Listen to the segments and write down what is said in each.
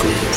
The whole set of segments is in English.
John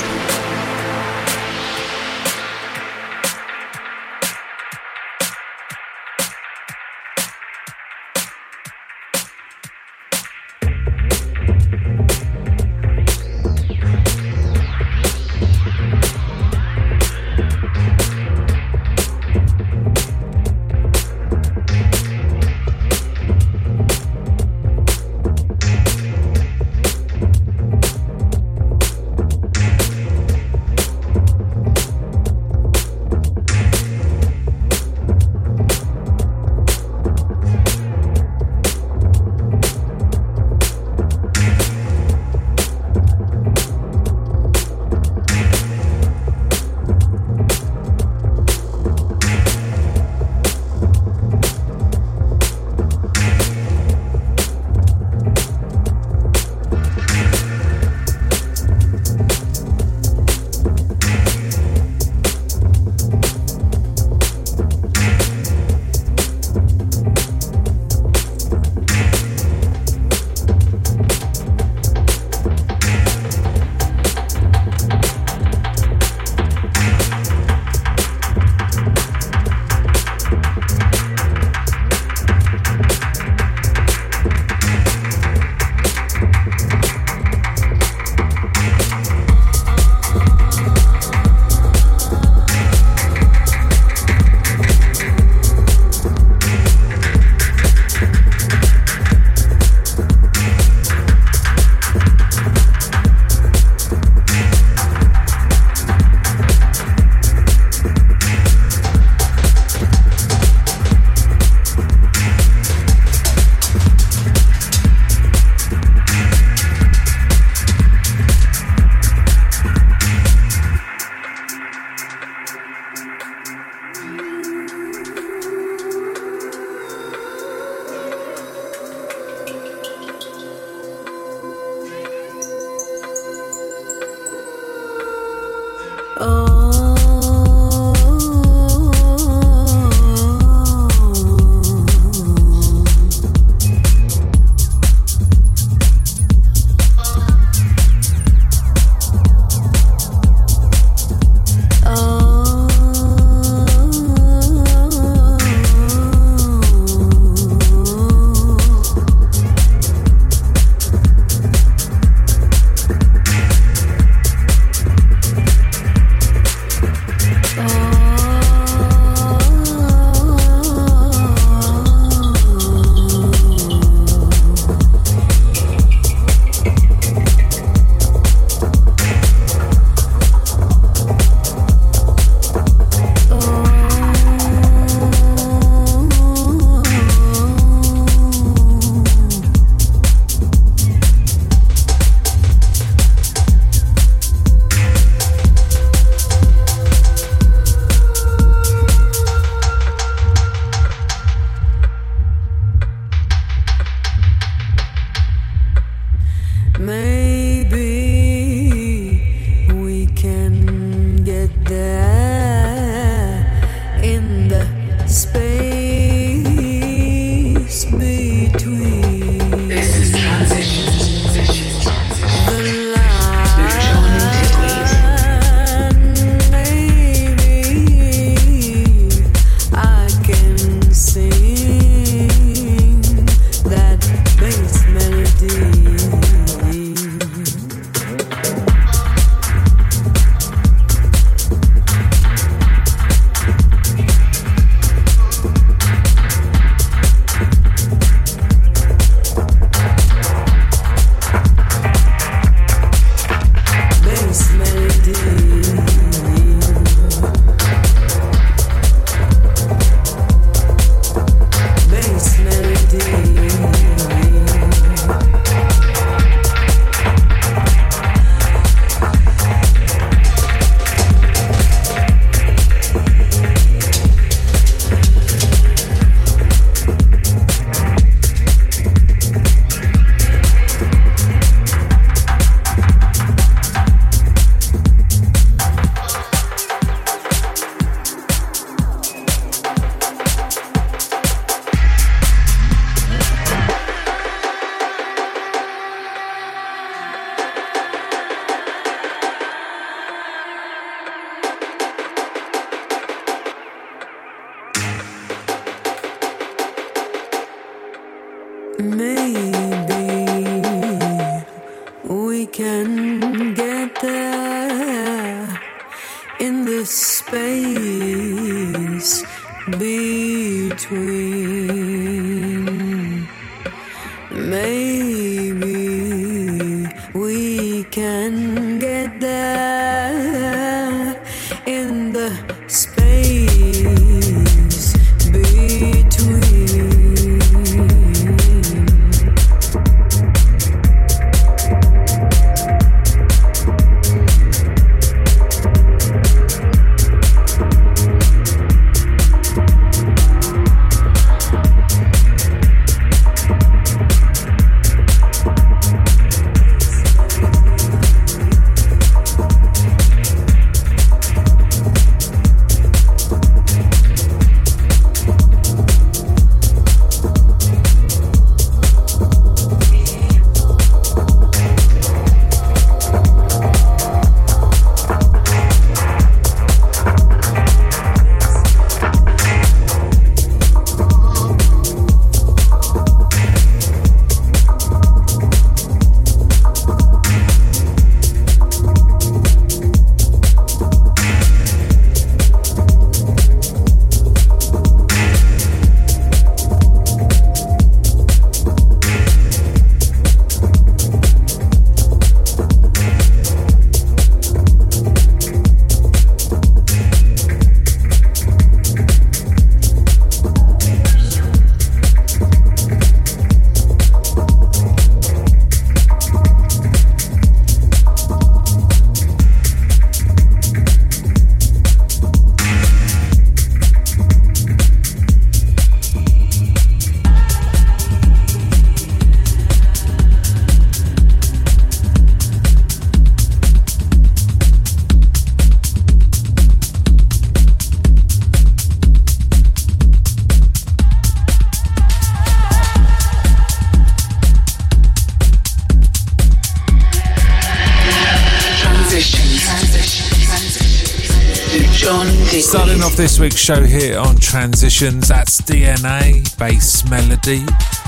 Digweed. this week's show here on Transitions. That's DNA, bass melody.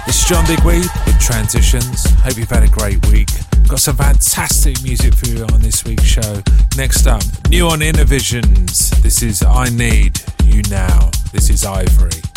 It's John Digweed with Transitions. Hope you've had a great week. Got some fantastic music for you on this week's show. Next up, new on Innervisions. This is I Need You Now. This is Ivory.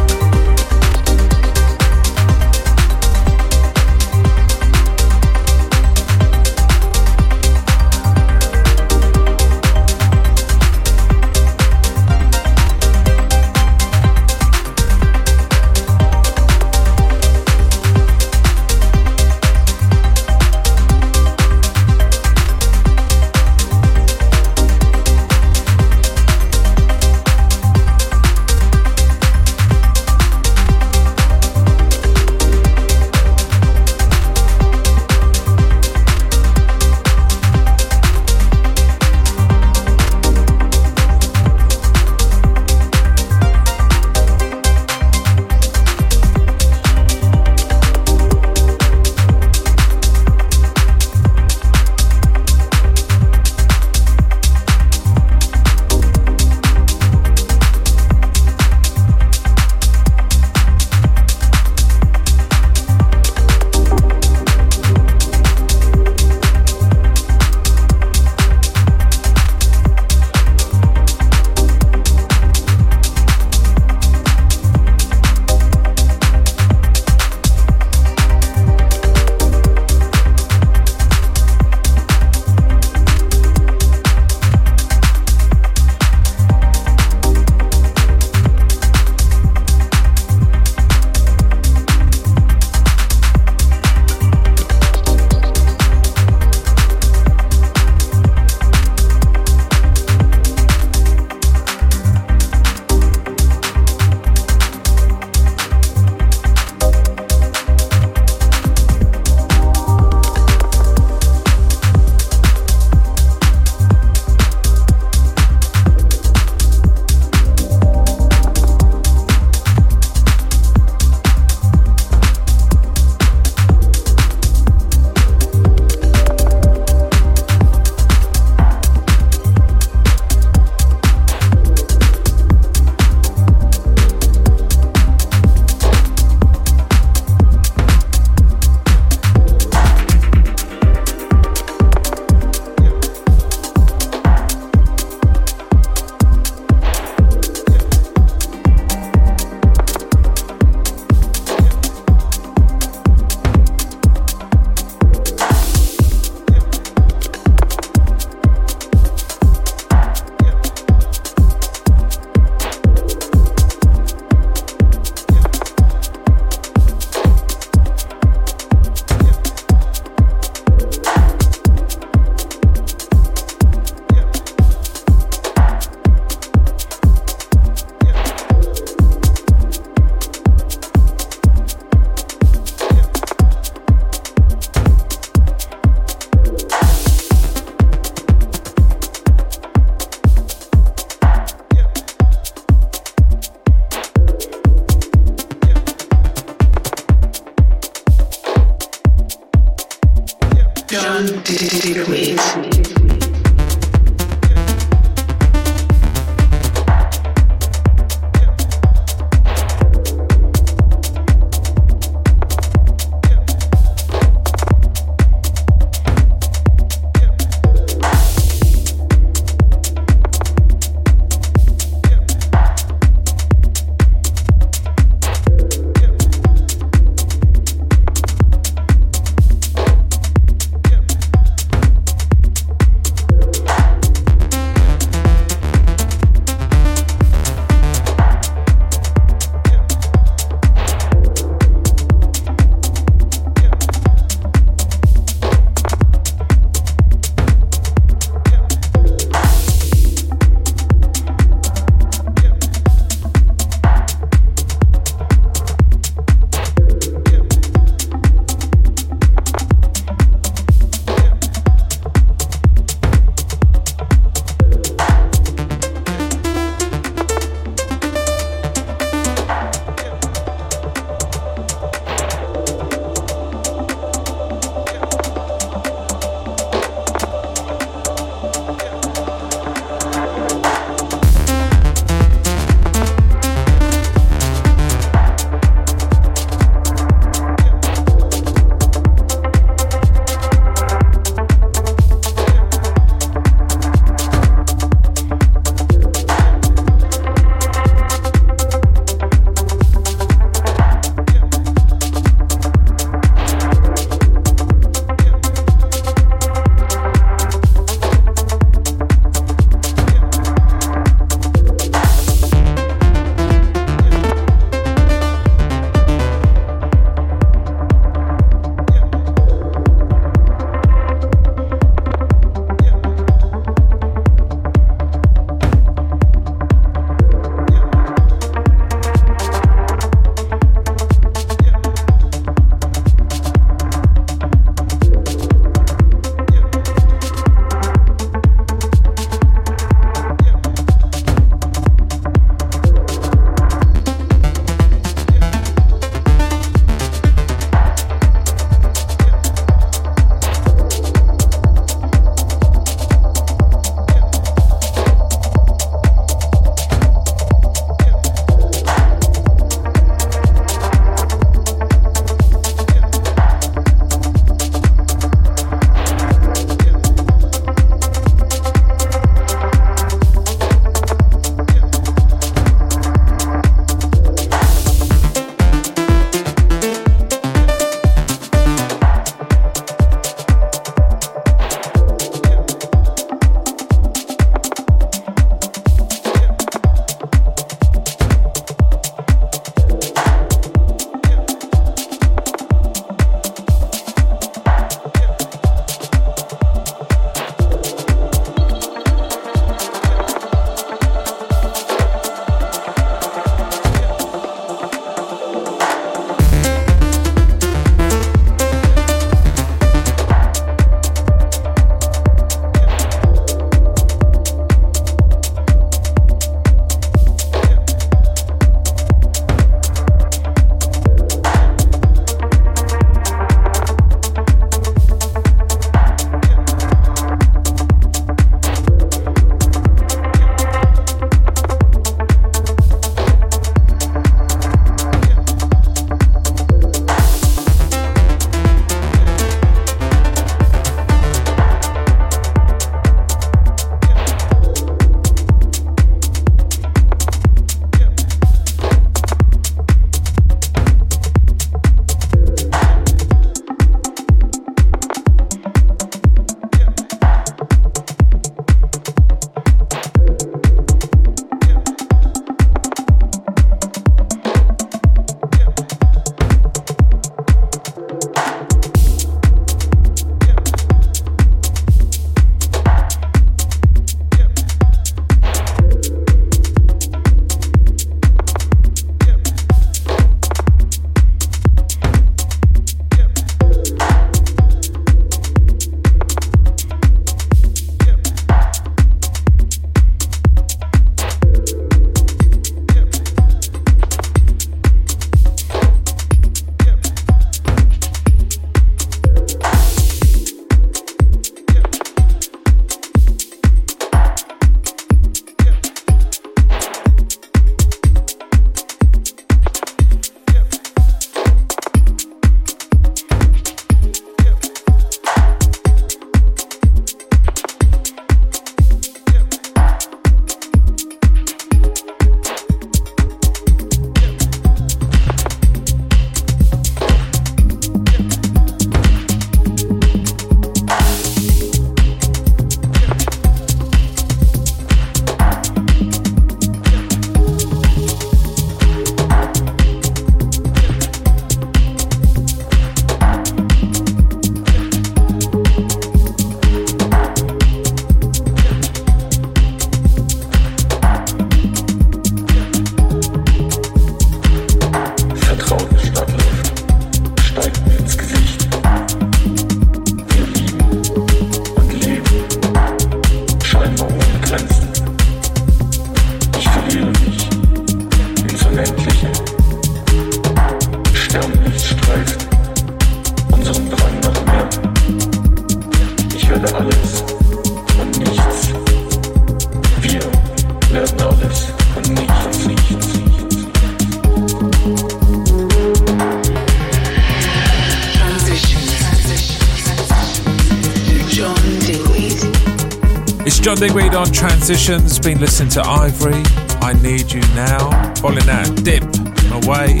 John Digweed on Transitions, been listening to Ivory, I Need You Now, following that Dip, Away,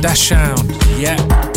Dash Sound, yeah.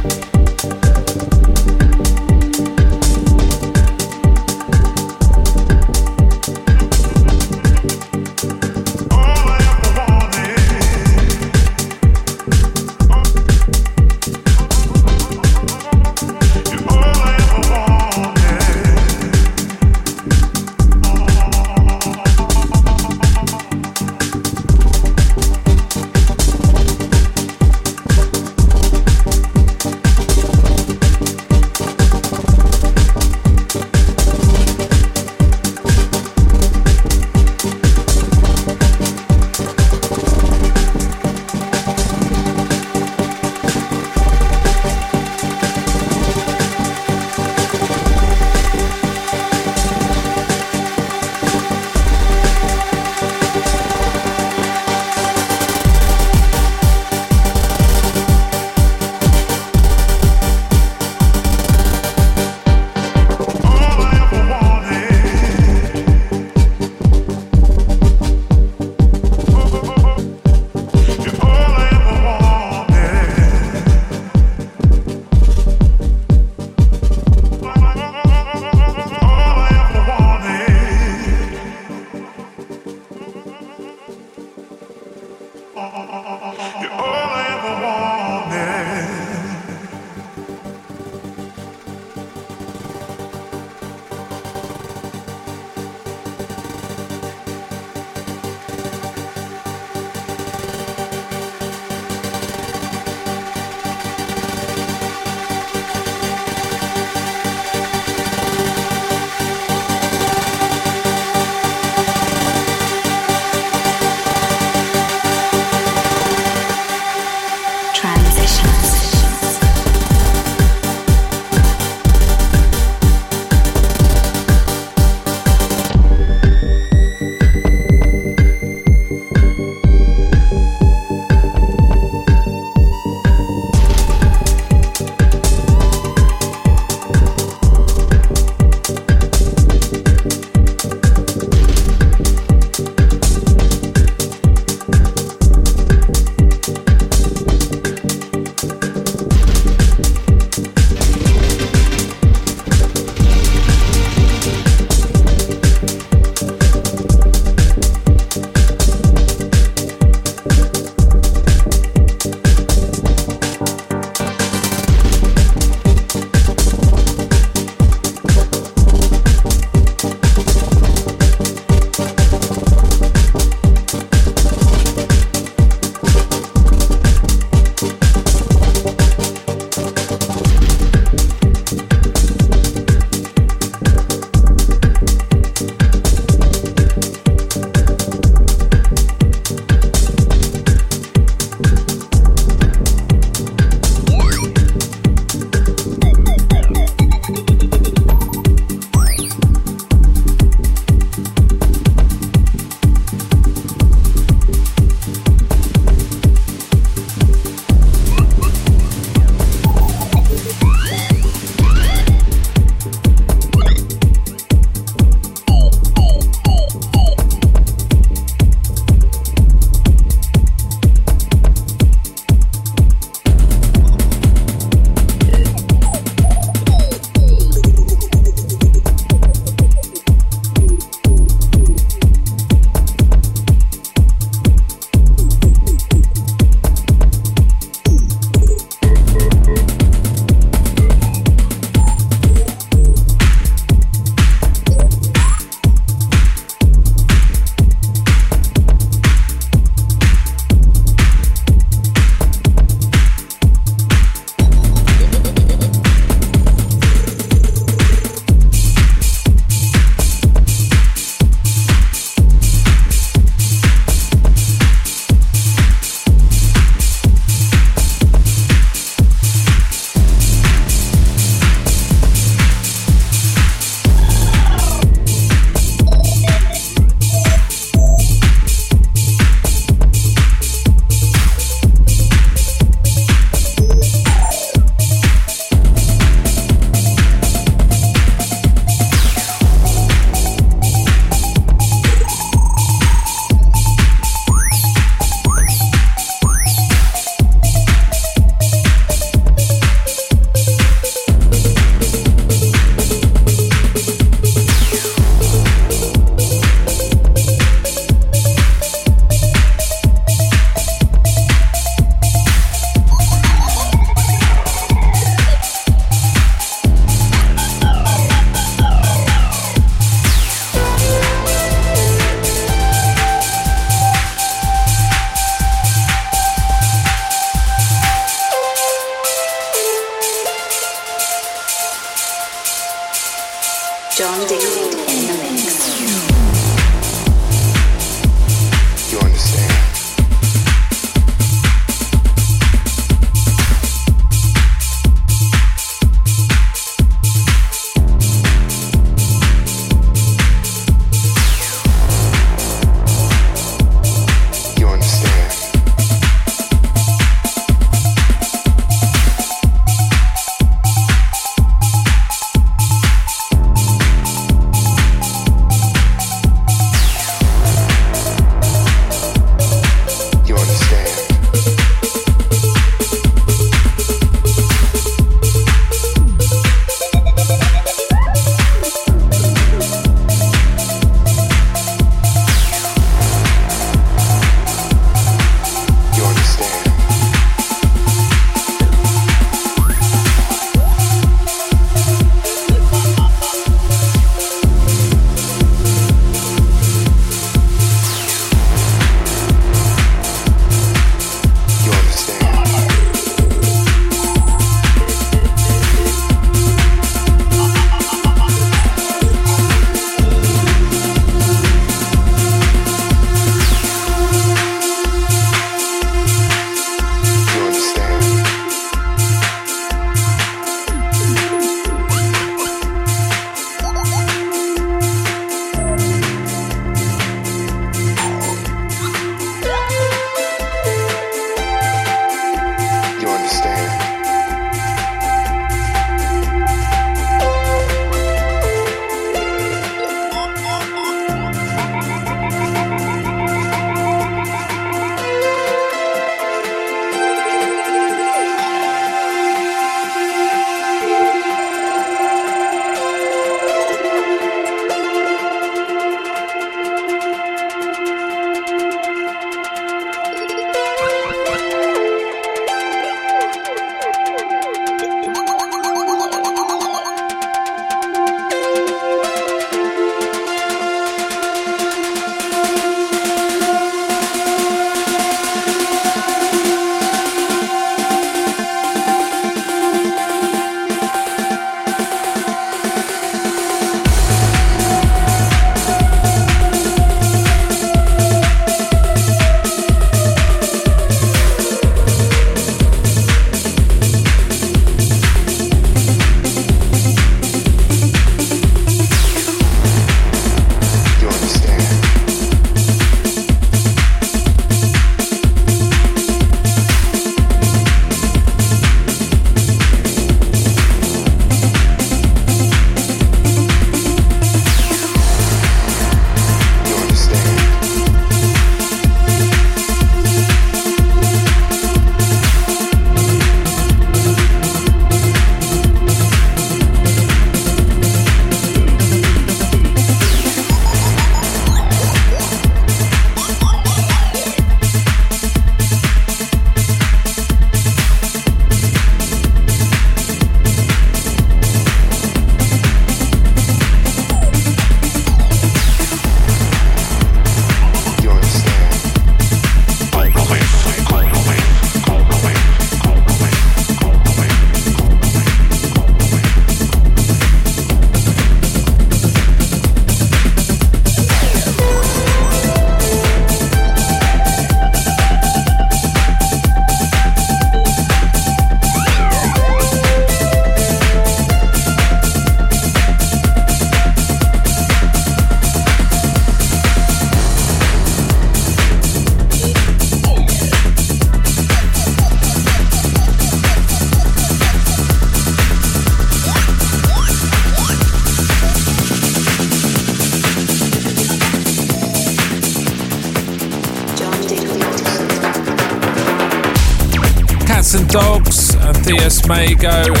Matthias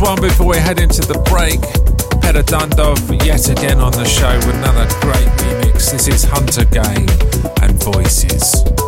One before we head into the break. Peter Dundov yet again on the show with another great remix. This is Hunter Game and Voices.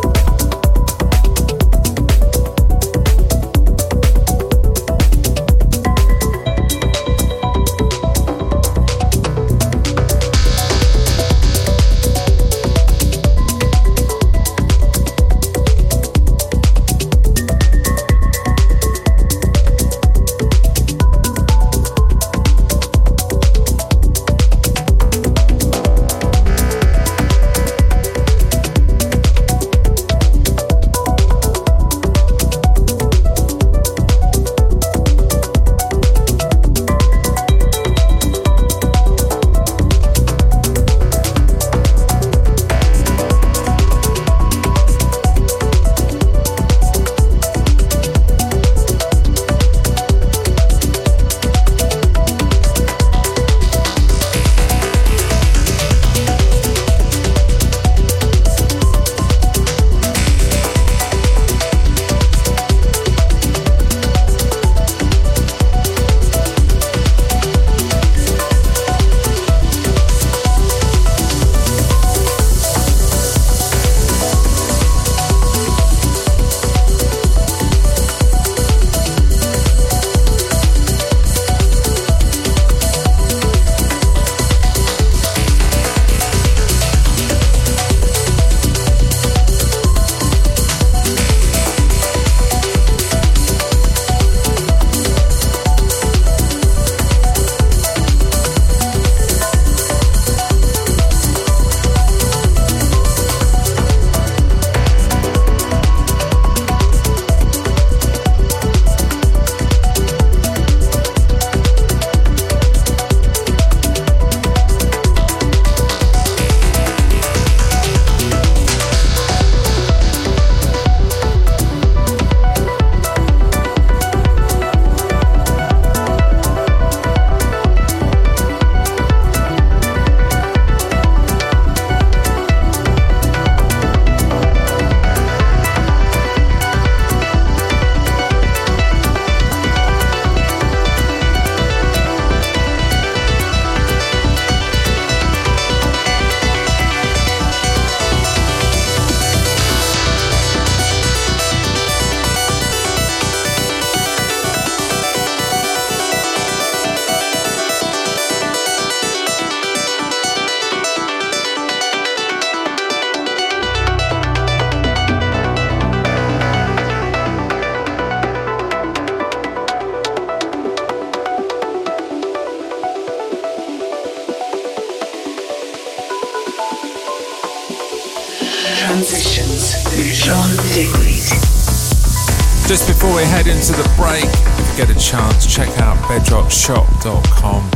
bedrockshop.com.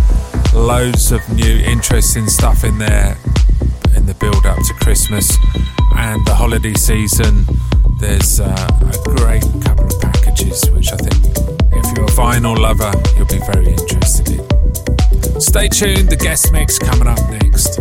Loads of new interesting stuff in there in the build up to Christmas and the holiday season. There's uh, a great couple of packages which I think if you're a vinyl lover, you'll be very interested in. Stay tuned, the guest mix coming up next.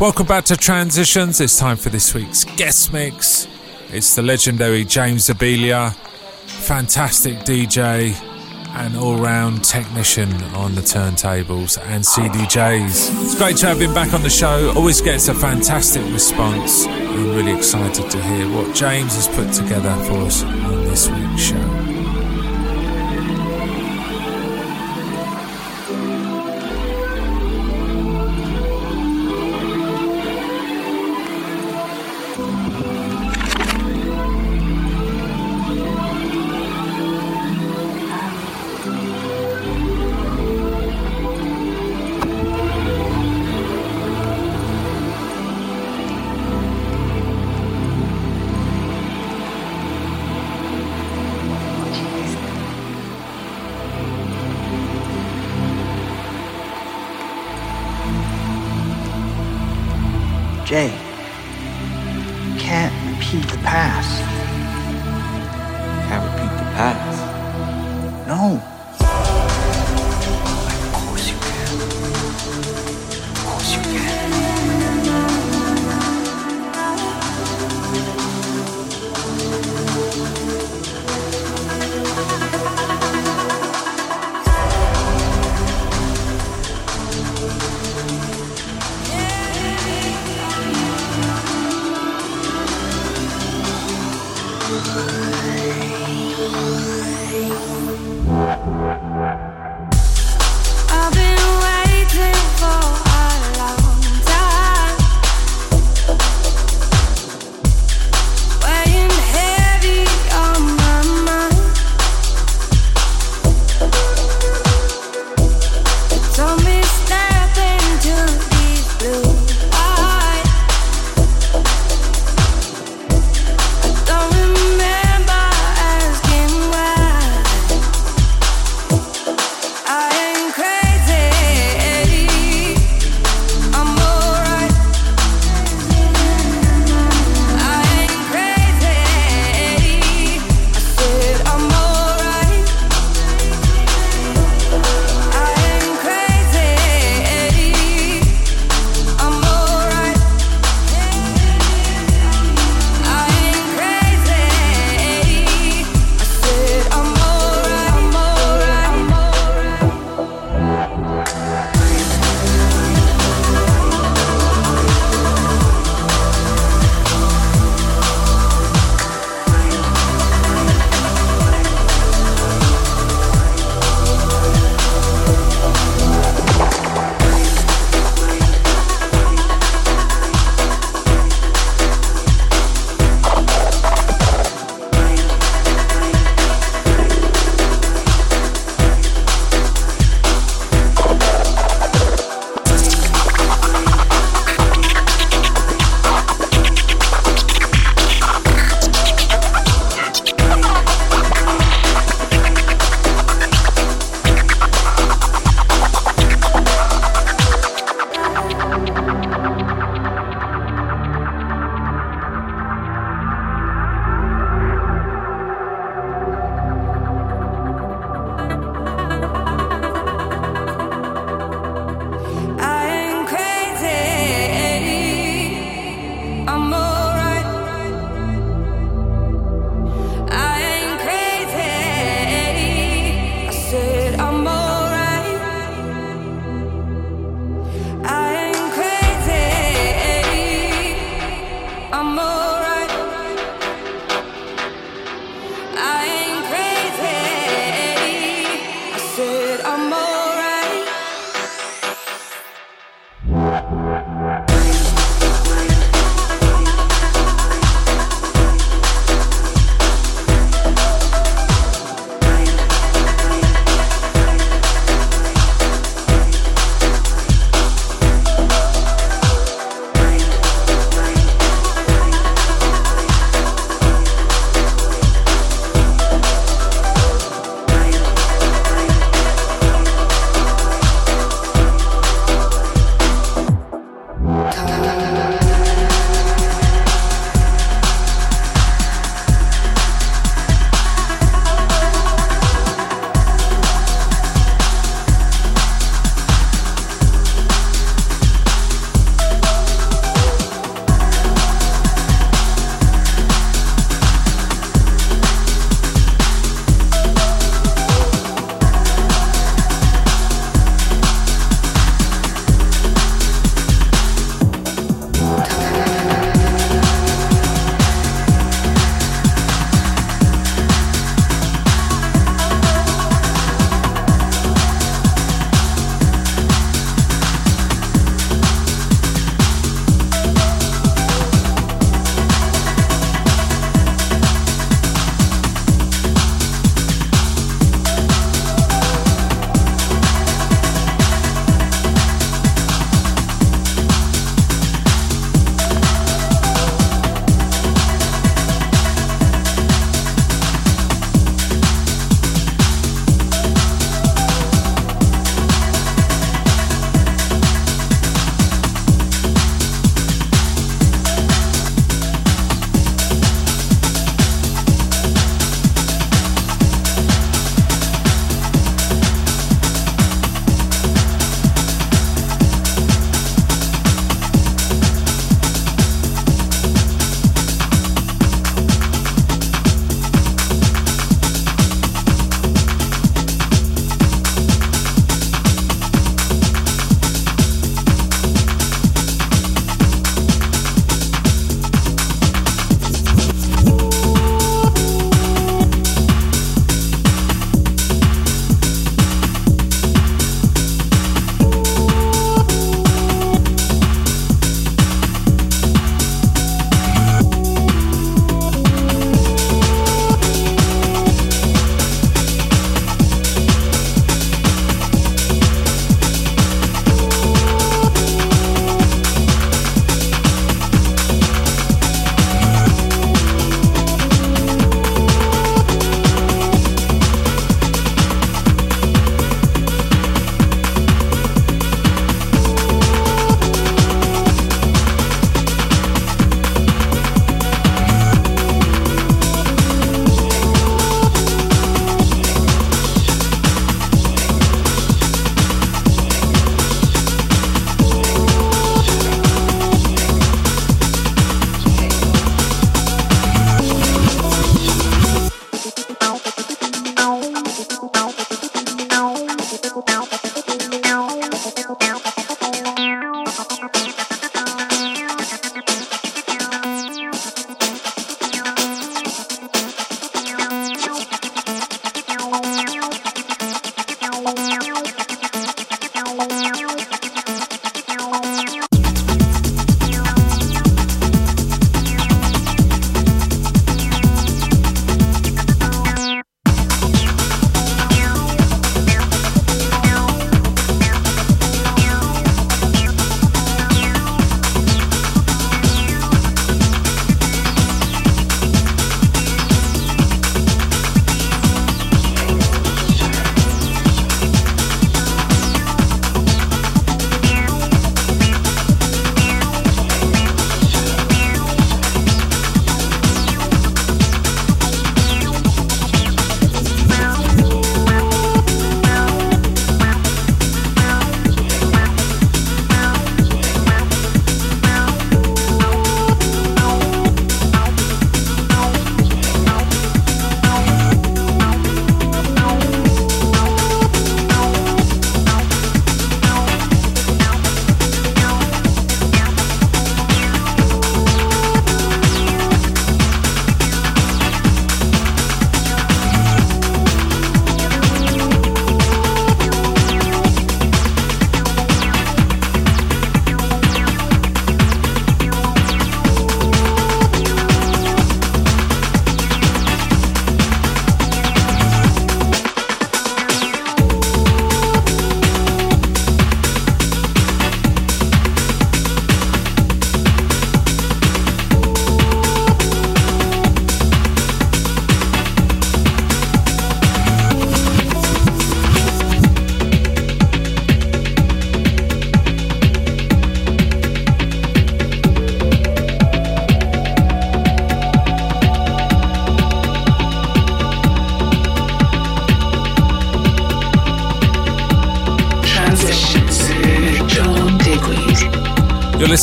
Welcome back to Transitions. It's time for this week's guest mix. It's the legendary James Zabiela, fantastic DJ and all round technician on the turntables and CDJs. It's great to have him back on the show. Always gets a fantastic response. I'm really excited to hear what James has put together for us on this week's show.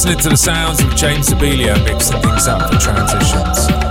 Listening to the sounds of James Zabiela mixing things up for transitions.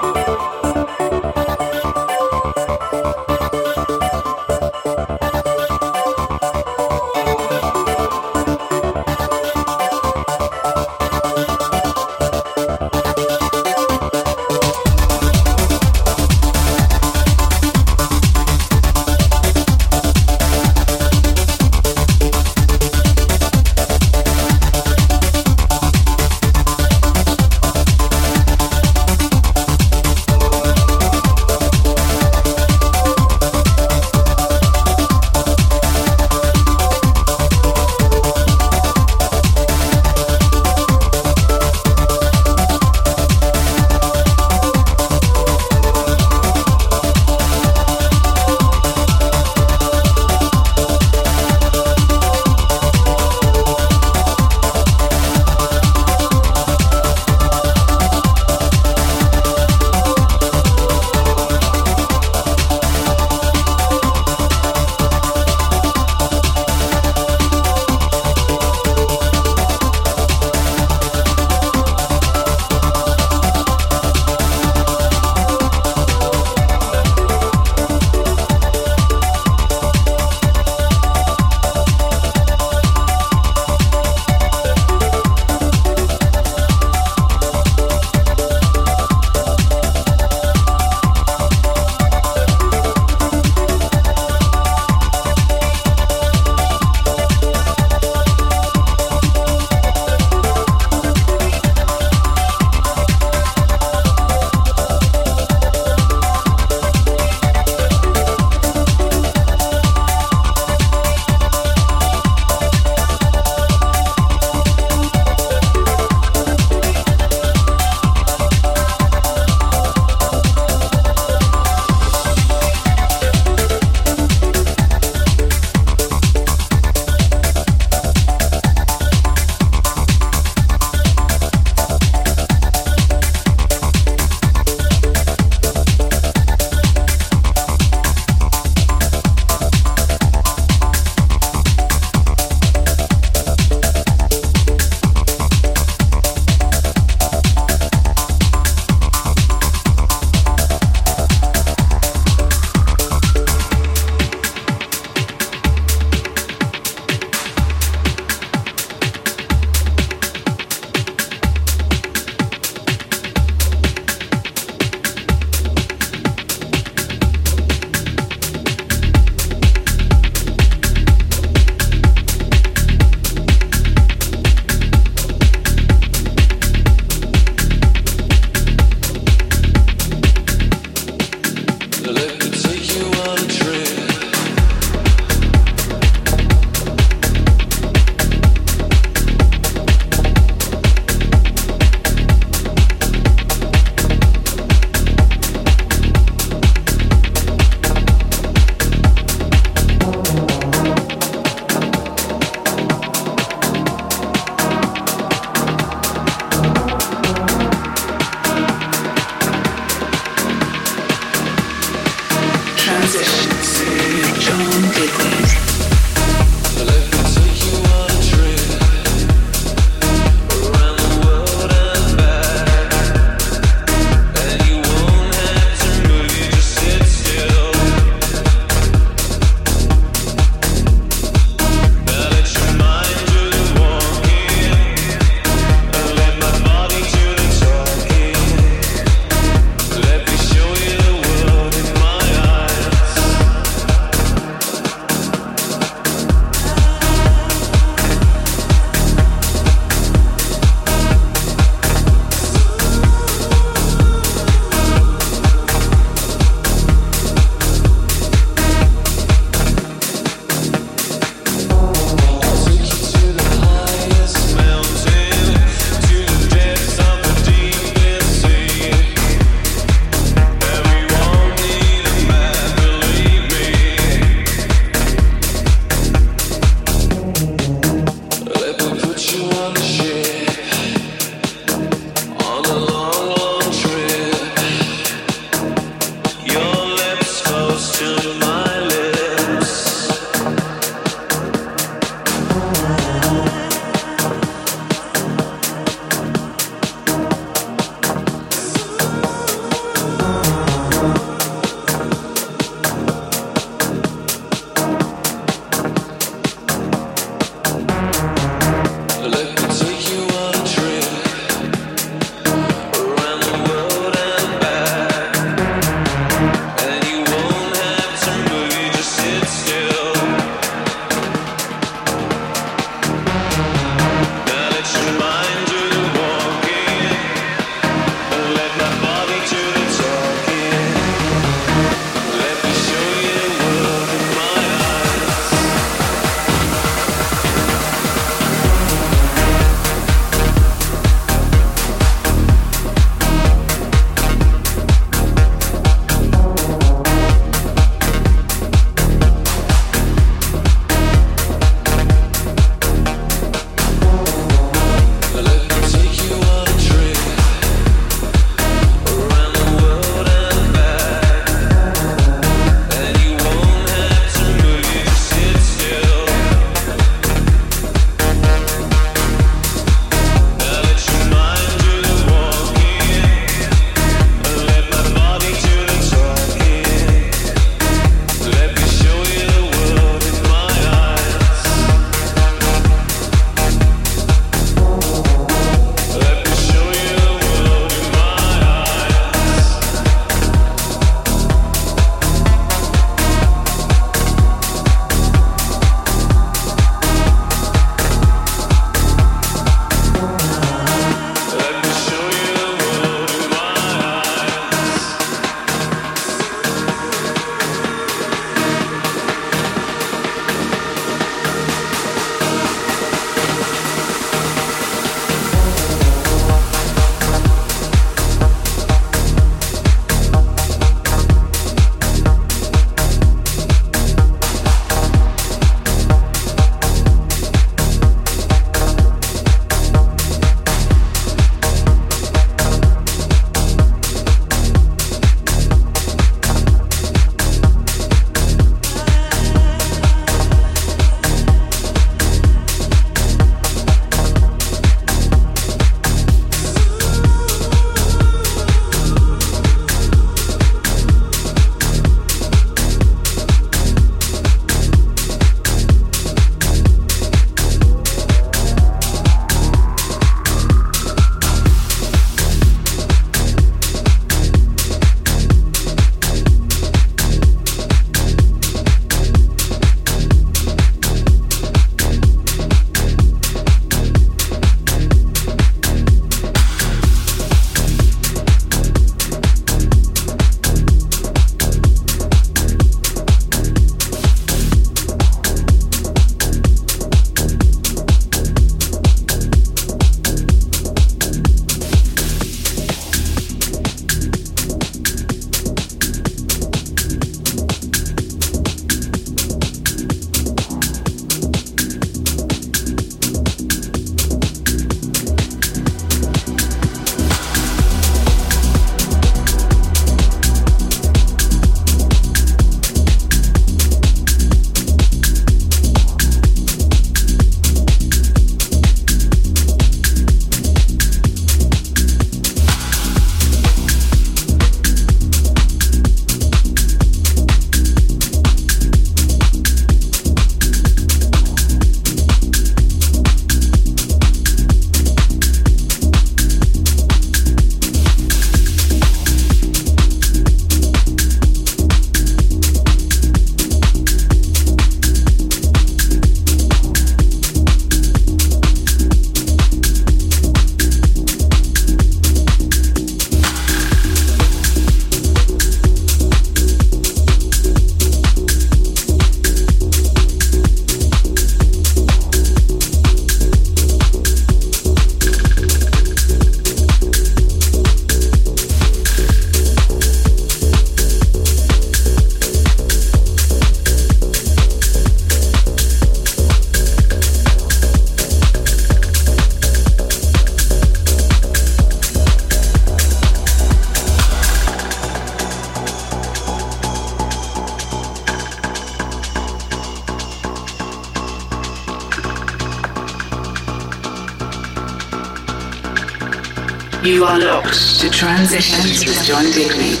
Are locked to Transitions with John Digweed.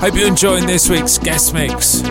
Hope you're enjoying this week's guest mix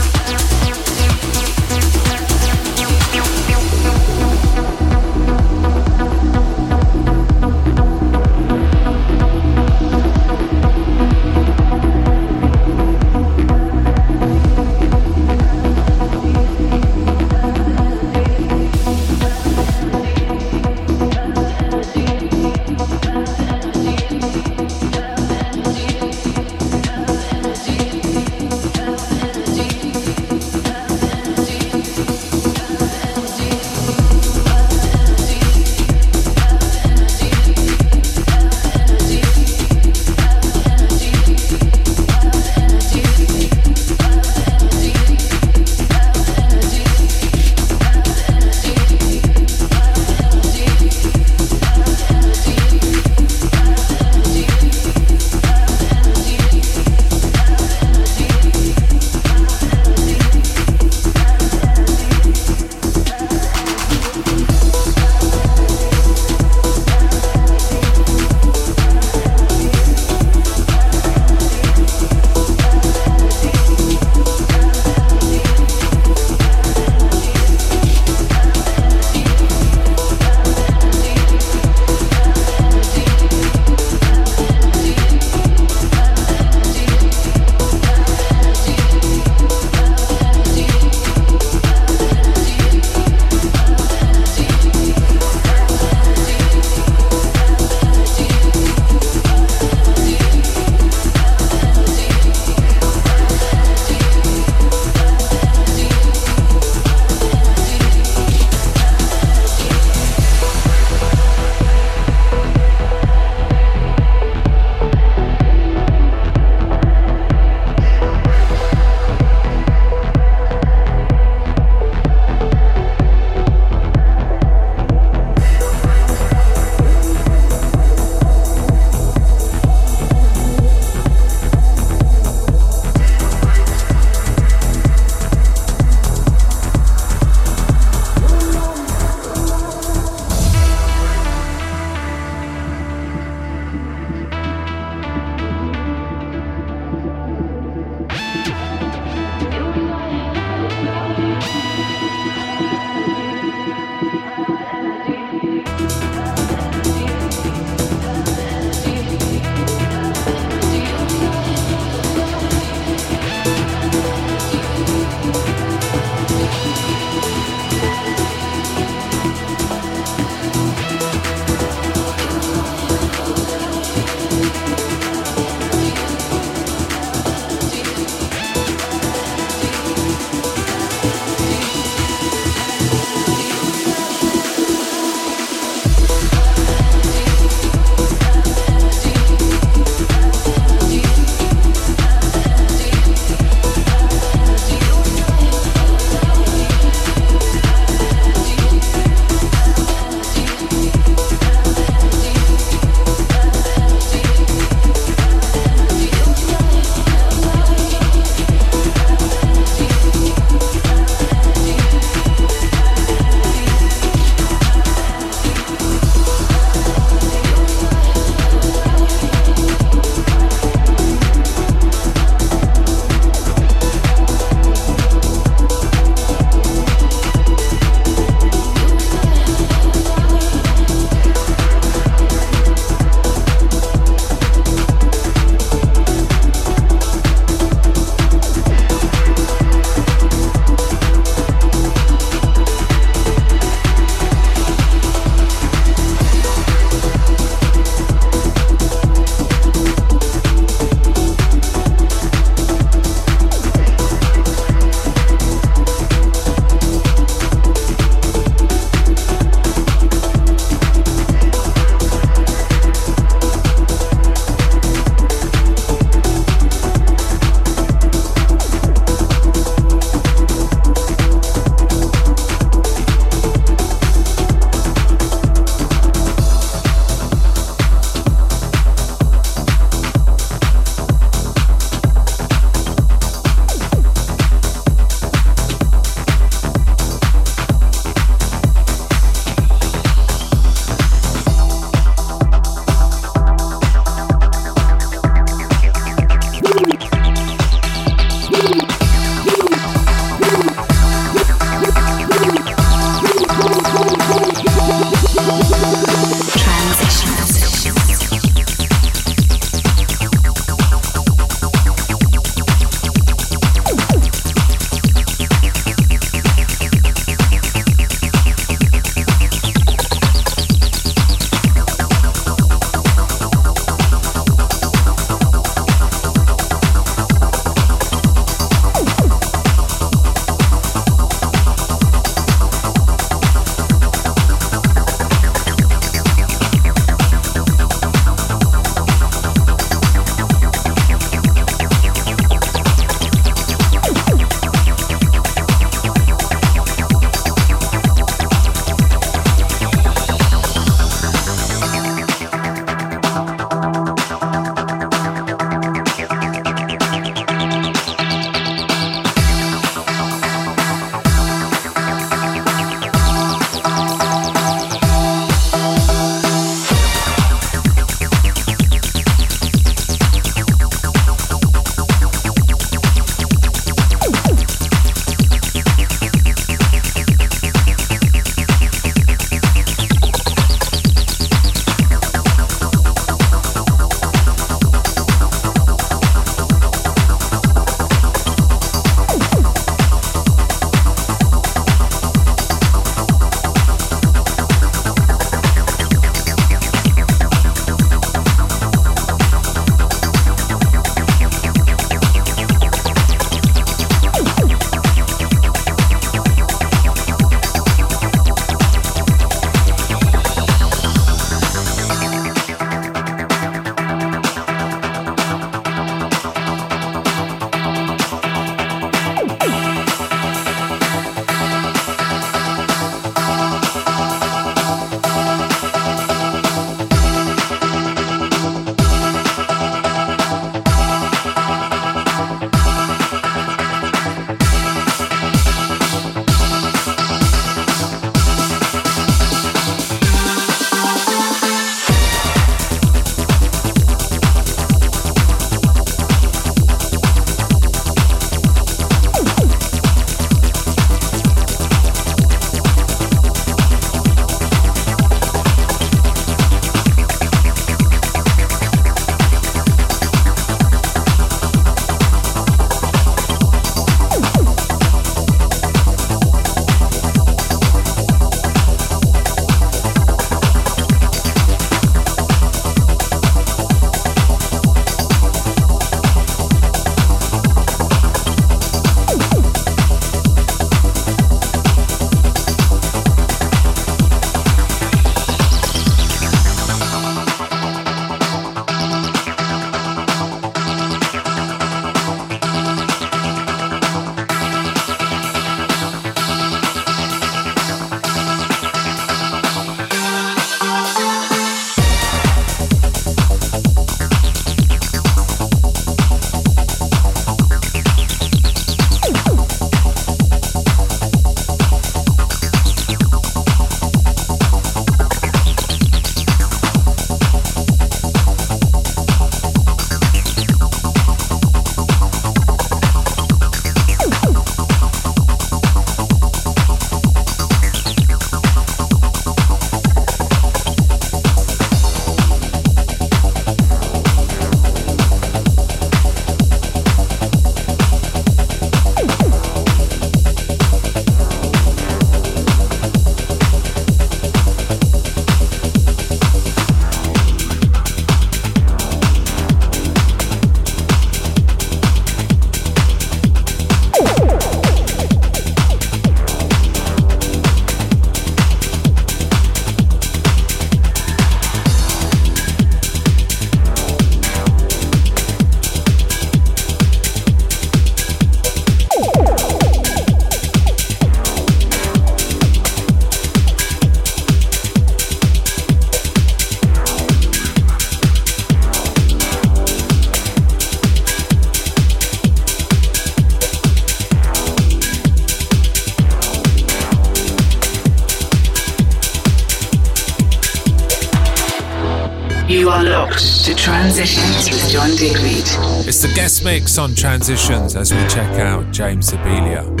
mix on Transitions as we check out James Zabiela.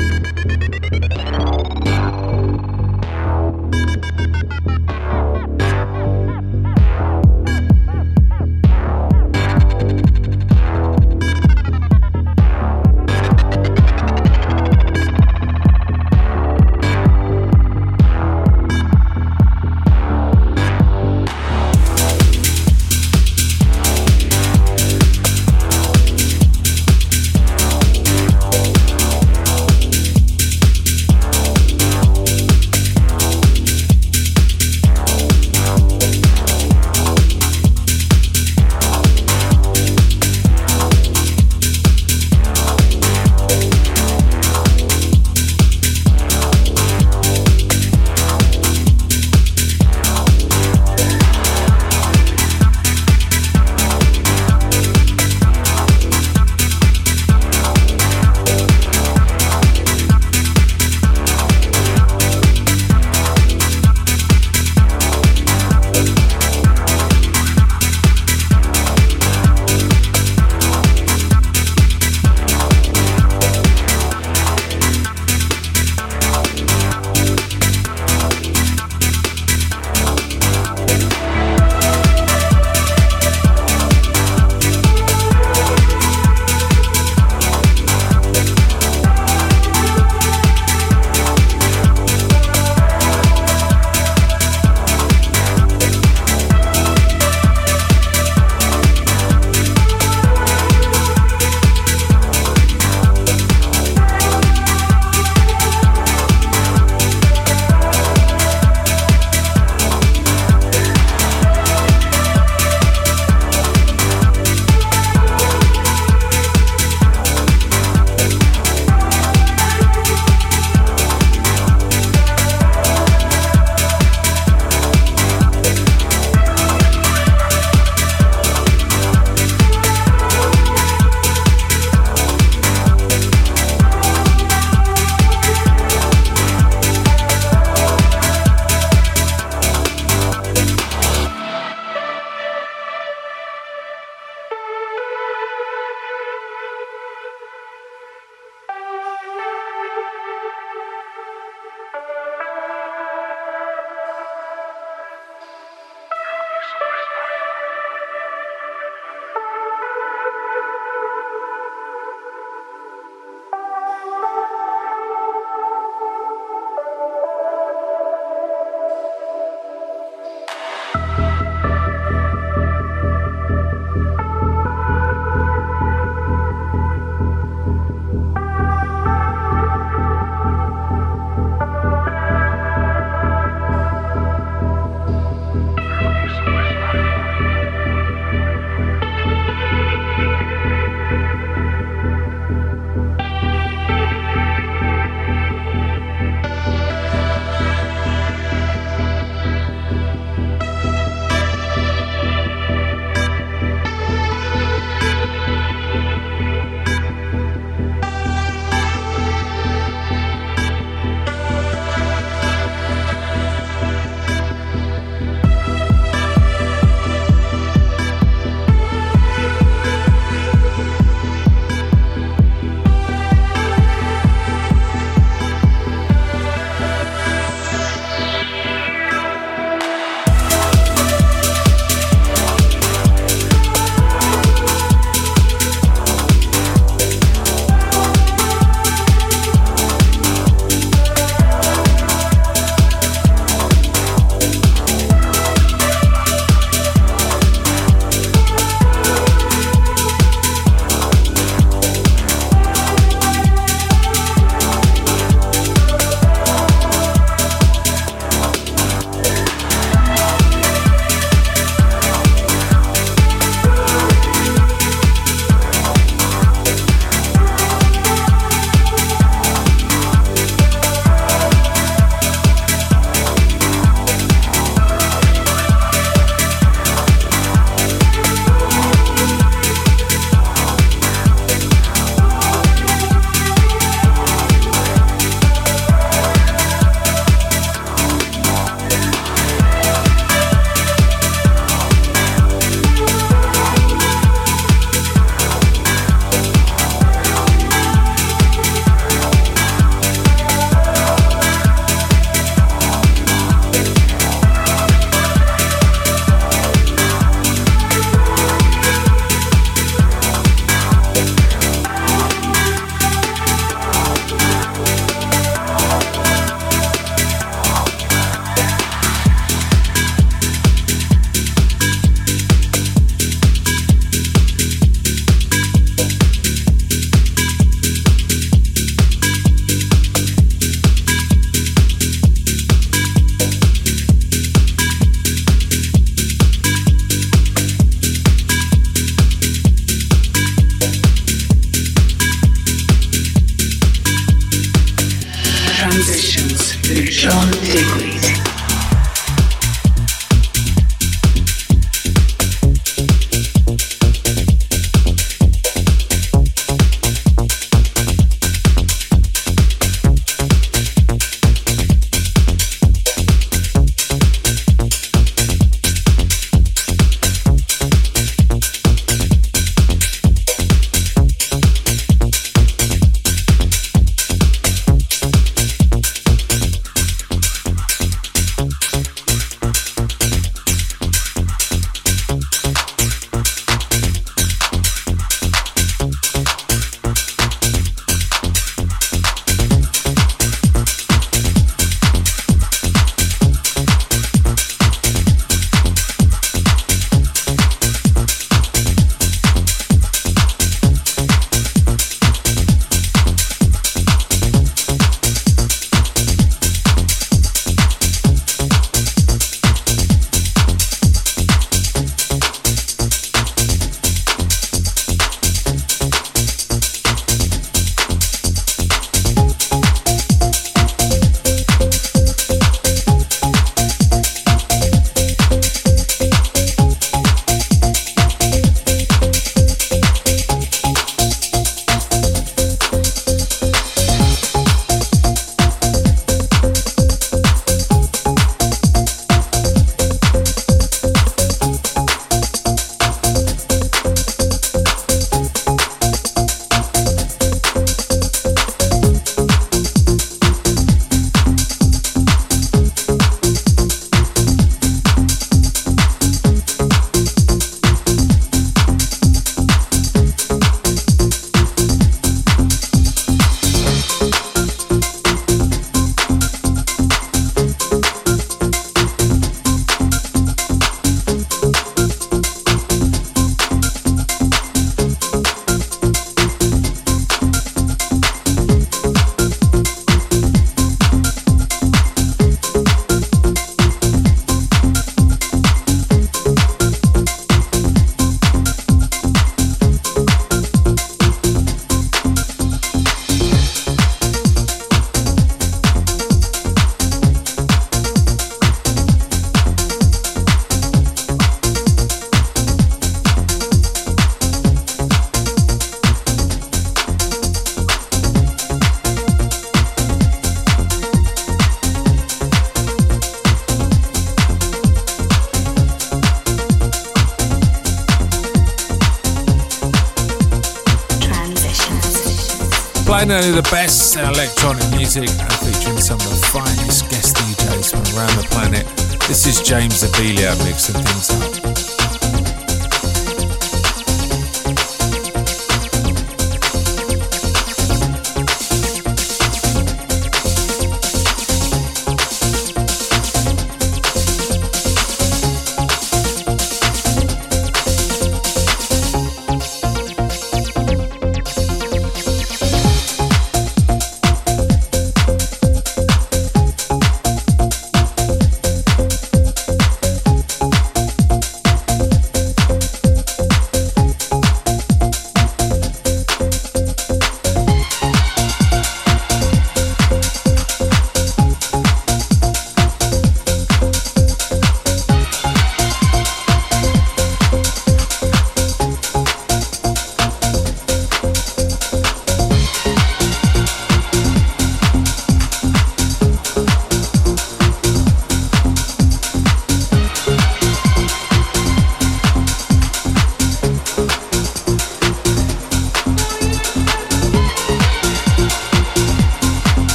Only the best electronic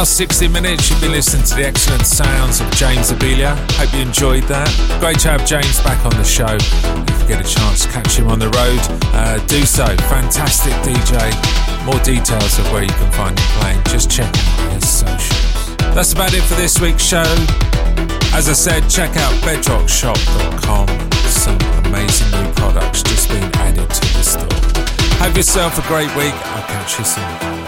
last 60 minutes, you've been listening to the excellent sounds of James Zabiela. Hope you enjoyed that. Great to have James back on the show. If you get a chance to catch him on the road, uh, do so. Fantastic DJ. More details of where you can find him playing, just check out his socials. That's about it for this week's show. As I said, check out bedrockshop.com. Some amazing new products just being added to the store. Have yourself a great week. I'll catch you soon.